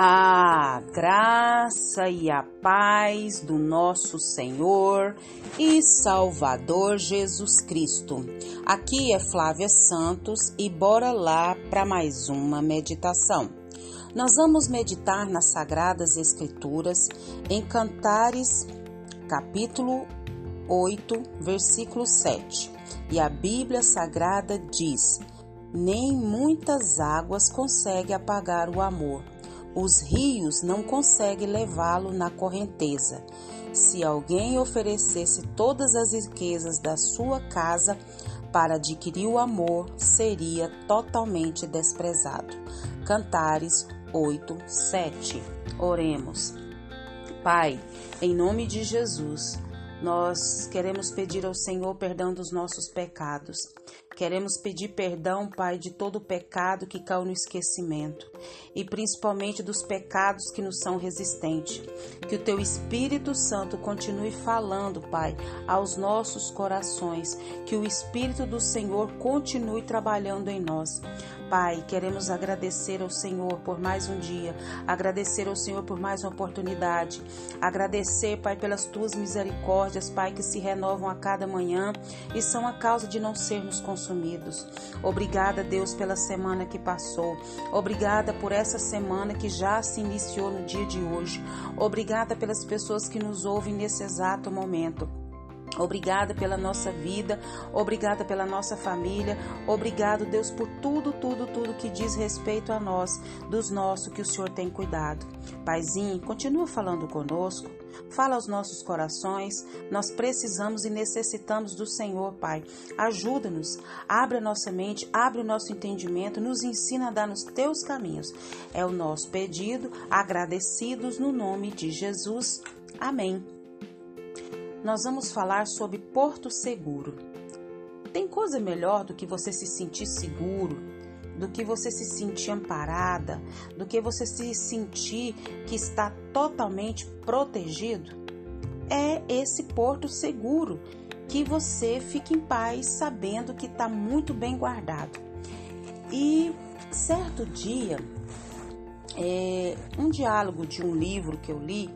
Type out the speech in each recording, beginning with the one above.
A graça e a paz do nosso Senhor e Salvador Jesus Cristo. Aqui é Flávia Santos e bora lá para mais uma meditação. Nós vamos meditar nas Sagradas Escrituras em Cantares, capítulo 8, versículo 7. E a Bíblia Sagrada diz: Nem muitas águas conseguem apagar o amor os rios não conseguem levá-lo na correnteza. Se alguém oferecesse todas as riquezas da sua casa para adquirir o amor, seria totalmente desprezado. Cantares 8, 7. Oremos. Pai, em nome de Jesus, nós queremos pedir ao Senhor perdão dos nossos pecados. Queremos pedir perdão, Pai, de todo o pecado que caiu no esquecimento e principalmente dos pecados que nos são resistentes. Que o Teu Espírito Santo continue falando, Pai, aos nossos corações. Que o Espírito do Senhor continue trabalhando em nós. Pai, queremos agradecer ao Senhor por mais um dia, agradecer ao Senhor por mais uma oportunidade, agradecer, Pai, pelas tuas misericórdias, Pai, que se renovam a cada manhã e são a causa de não sermos consumidos. Obrigada, Deus, pela semana que passou. Obrigada por essa semana que já se iniciou no dia de hoje. Obrigada pelas pessoas que nos ouvem nesse exato momento. Obrigada pela nossa vida, obrigada pela nossa família, obrigado, Deus, por tudo, tudo, tudo que diz respeito a nós, dos nossos que o Senhor tem cuidado. Paizinho, continua falando conosco, fala aos nossos corações, nós precisamos e necessitamos do Senhor, Pai. Ajuda-nos, abre a nossa mente, abre o nosso entendimento, nos ensina a dar nos teus caminhos. É o nosso pedido, agradecidos no nome de Jesus. Amém nós vamos falar sobre Porto Seguro. Tem coisa melhor do que você se sentir seguro, do que você se sentir amparada, do que você se sentir que está totalmente protegido? É esse porto seguro que você fica em paz sabendo que está muito bem guardado. E certo dia, é, um diálogo de um livro que eu li,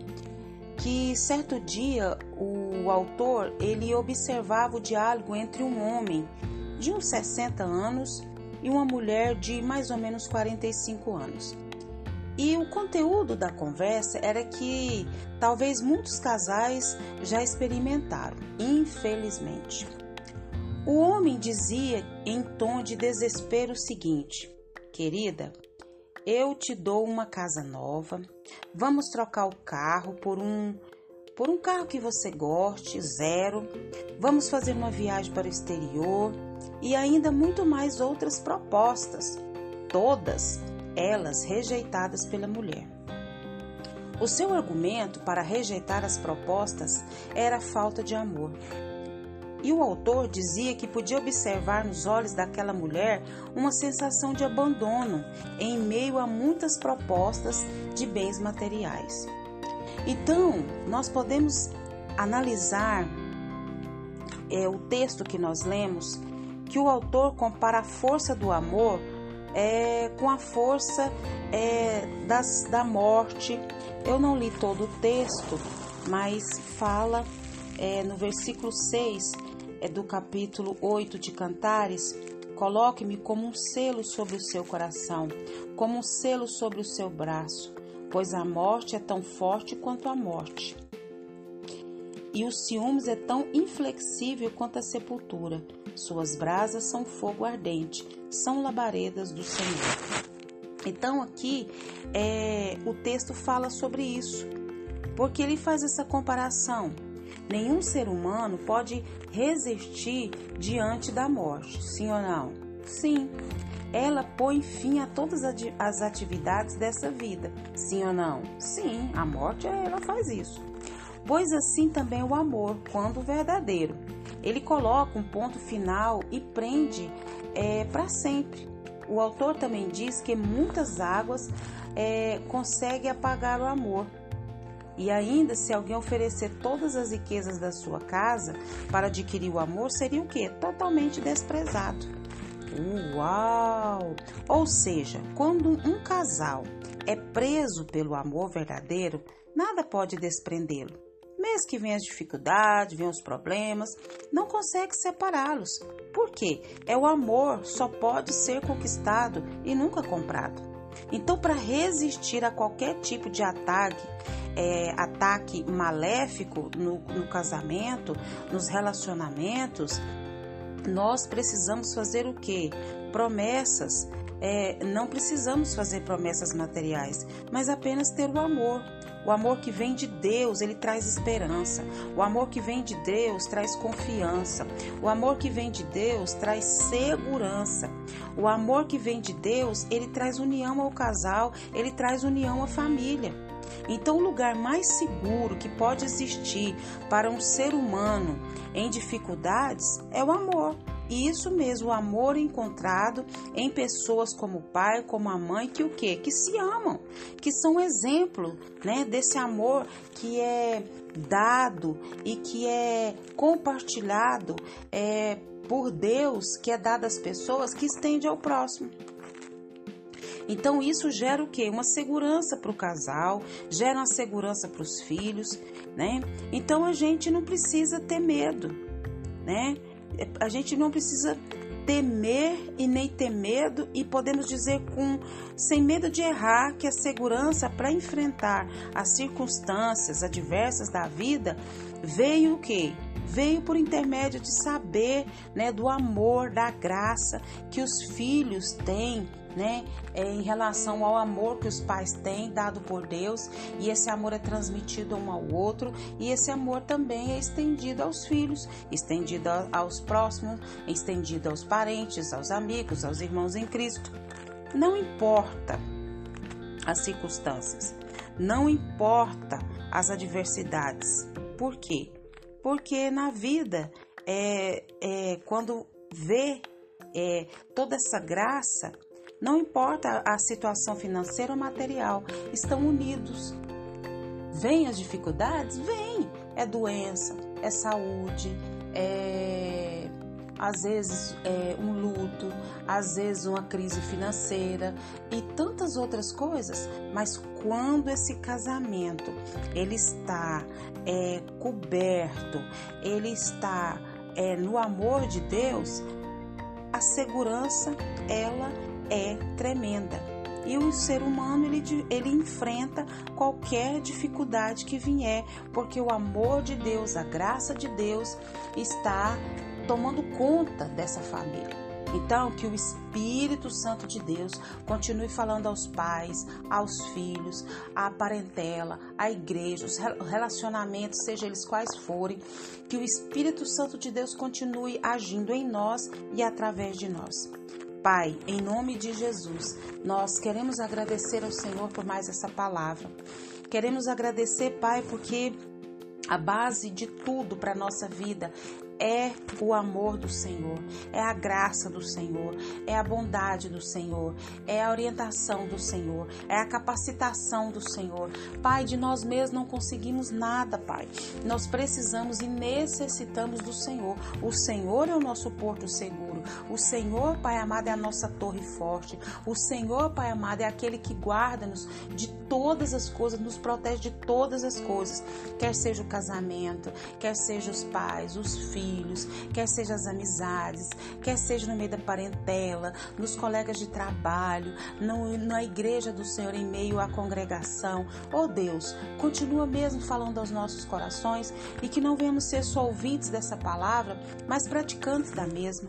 que certo dia o autor ele observava o diálogo entre um homem de uns 60 anos e uma mulher de mais ou menos 45 anos. E o conteúdo da conversa era que talvez muitos casais já experimentaram, infelizmente. O homem dizia em tom de desespero o seguinte: Querida, eu te dou uma casa nova, vamos trocar o carro por um por um carro que você goste, zero. Vamos fazer uma viagem para o exterior e ainda muito mais outras propostas, todas elas rejeitadas pela mulher. O seu argumento para rejeitar as propostas era a falta de amor. E o autor dizia que podia observar nos olhos daquela mulher uma sensação de abandono em meio a muitas propostas de bens materiais. Então, nós podemos analisar é, o texto que nós lemos, que o autor compara a força do amor é, com a força é, das, da morte. Eu não li todo o texto, mas fala é, no versículo 6 é do capítulo 8 de Cantares, coloque-me como um selo sobre o seu coração, como um selo sobre o seu braço, pois a morte é tão forte quanto a morte. E os ciúmes é tão inflexível quanto a sepultura. Suas brasas são fogo ardente, são labaredas do Senhor. Então aqui é, o texto fala sobre isso, porque ele faz essa comparação. Nenhum ser humano pode resistir diante da morte, sim ou não? Sim. Ela põe fim a todas as atividades dessa vida, sim ou não? Sim, a morte ela faz isso. Pois assim também o amor, quando verdadeiro. Ele coloca um ponto final e prende é, para sempre. O autor também diz que muitas águas é, conseguem apagar o amor, e ainda, se alguém oferecer todas as riquezas da sua casa para adquirir o amor, seria o quê? Totalmente desprezado. Uau! Ou seja, quando um casal é preso pelo amor verdadeiro, nada pode desprendê-lo. Mesmo que venham as dificuldades, venham os problemas, não consegue separá-los. Por quê? É o amor, só pode ser conquistado e nunca comprado. Então, para resistir a qualquer tipo de ataque, é, ataque maléfico no, no casamento, nos relacionamentos, nós precisamos fazer o quê? Promessas. É, não precisamos fazer promessas materiais, mas apenas ter o amor. O amor que vem de Deus, ele traz esperança. O amor que vem de Deus traz confiança. O amor que vem de Deus traz segurança. O amor que vem de Deus, ele traz união ao casal, ele traz união à família. Então, o lugar mais seguro que pode existir para um ser humano em dificuldades é o amor. E isso mesmo, o amor encontrado em pessoas como o pai, como a mãe, que o quê? Que se amam, que são exemplo, né, desse amor que é dado e que é compartilhado é, por Deus, que é dado às pessoas, que estende ao próximo. Então isso gera o quê? Uma segurança para o casal, gera uma segurança para os filhos, né? Então a gente não precisa ter medo, né? a gente não precisa temer e nem ter medo e podemos dizer com sem medo de errar que a segurança para enfrentar as circunstâncias adversas da vida veio o quê? Veio por intermédio de saber, né, do amor, da graça que os filhos têm né, é, em relação ao amor que os pais têm dado por Deus, e esse amor é transmitido um ao outro, e esse amor também é estendido aos filhos, estendido aos próximos, estendido aos parentes, aos amigos, aos irmãos em Cristo. Não importa as circunstâncias, não importa as adversidades. Por quê? Porque na vida, é, é quando vê é, toda essa graça, não importa a situação financeira ou material, estão unidos. Vem as dificuldades? Vem. É doença, é saúde, é às vezes é um luto, às vezes uma crise financeira e tantas outras coisas. Mas quando esse casamento ele está é, coberto, ele está é, no amor de Deus, a segurança ela é tremenda. E o ser humano ele, ele enfrenta qualquer dificuldade que vier, porque o amor de Deus, a graça de Deus está tomando conta dessa família. Então, que o Espírito Santo de Deus continue falando aos pais, aos filhos, à parentela, à igreja, os relacionamentos, seja eles quais forem, que o Espírito Santo de Deus continue agindo em nós e através de nós. Pai, em nome de Jesus, nós queremos agradecer ao Senhor por mais essa palavra. Queremos agradecer, Pai, porque a base de tudo para a nossa vida é o amor do Senhor, é a graça do Senhor, é a bondade do Senhor, é a orientação do Senhor, é a capacitação do Senhor. Pai, de nós mesmos não conseguimos nada, Pai. Nós precisamos e necessitamos do Senhor. O Senhor é o nosso porto seguro. O Senhor, Pai amado, é a nossa torre forte. O Senhor, Pai amado, é aquele que guarda-nos de todas as coisas, nos protege de todas as coisas, quer seja o casamento, quer seja os pais, os filhos, quer seja as amizades, quer seja no meio da parentela, nos colegas de trabalho, no, na igreja do Senhor, em meio à congregação. Oh Deus, continua mesmo falando aos nossos corações e que não venhamos ser só ouvintes dessa palavra, mas praticantes da mesma.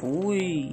不会